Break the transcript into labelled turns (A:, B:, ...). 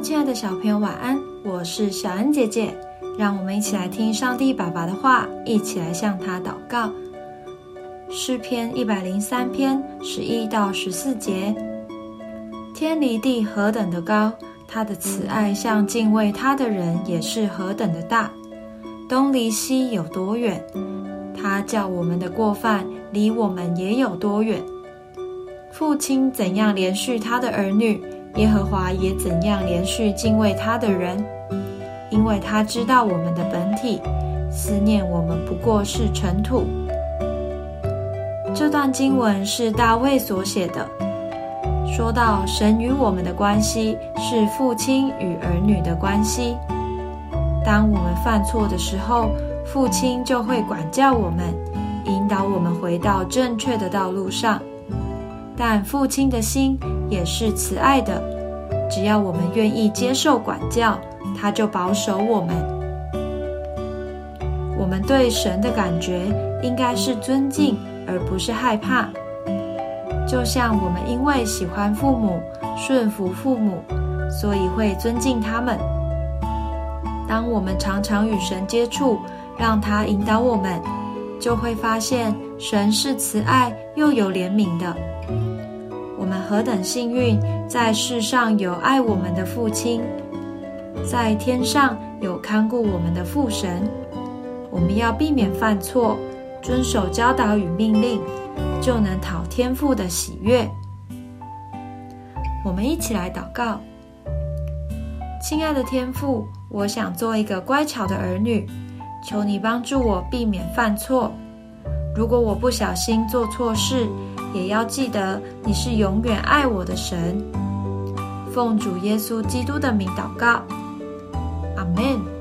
A: 亲爱的小朋友，晚安！我是小恩姐姐，让我们一起来听上帝爸爸的话，一起来向他祷告。诗篇一百零三篇十一到十四节：天离地何等的高，他的慈爱向敬畏他的人也是何等的大。东离西有多远？他叫我们的过犯离我们也有多远？父亲怎样连续他的儿女？耶和华也怎样连续敬畏他的人，因为他知道我们的本体，思念我们不过是尘土。这段经文是大卫所写的，说到神与我们的关系是父亲与儿女的关系。当我们犯错的时候，父亲就会管教我们，引导我们回到正确的道路上。但父亲的心也是慈爱的，只要我们愿意接受管教，他就保守我们。我们对神的感觉应该是尊敬，而不是害怕。就像我们因为喜欢父母、顺服父母，所以会尊敬他们。当我们常常与神接触，让他引导我们，就会发现神是慈爱又有怜悯的。我们何等幸运，在世上有爱我们的父亲，在天上有看顾我们的父神。我们要避免犯错，遵守教导与命令，就能讨天父的喜悦。我们一起来祷告：亲爱的天父，我想做一个乖巧的儿女，求你帮助我避免犯错。如果我不小心做错事，也要记得，你是永远爱我的神。奉主耶稣基督的名祷告，阿门。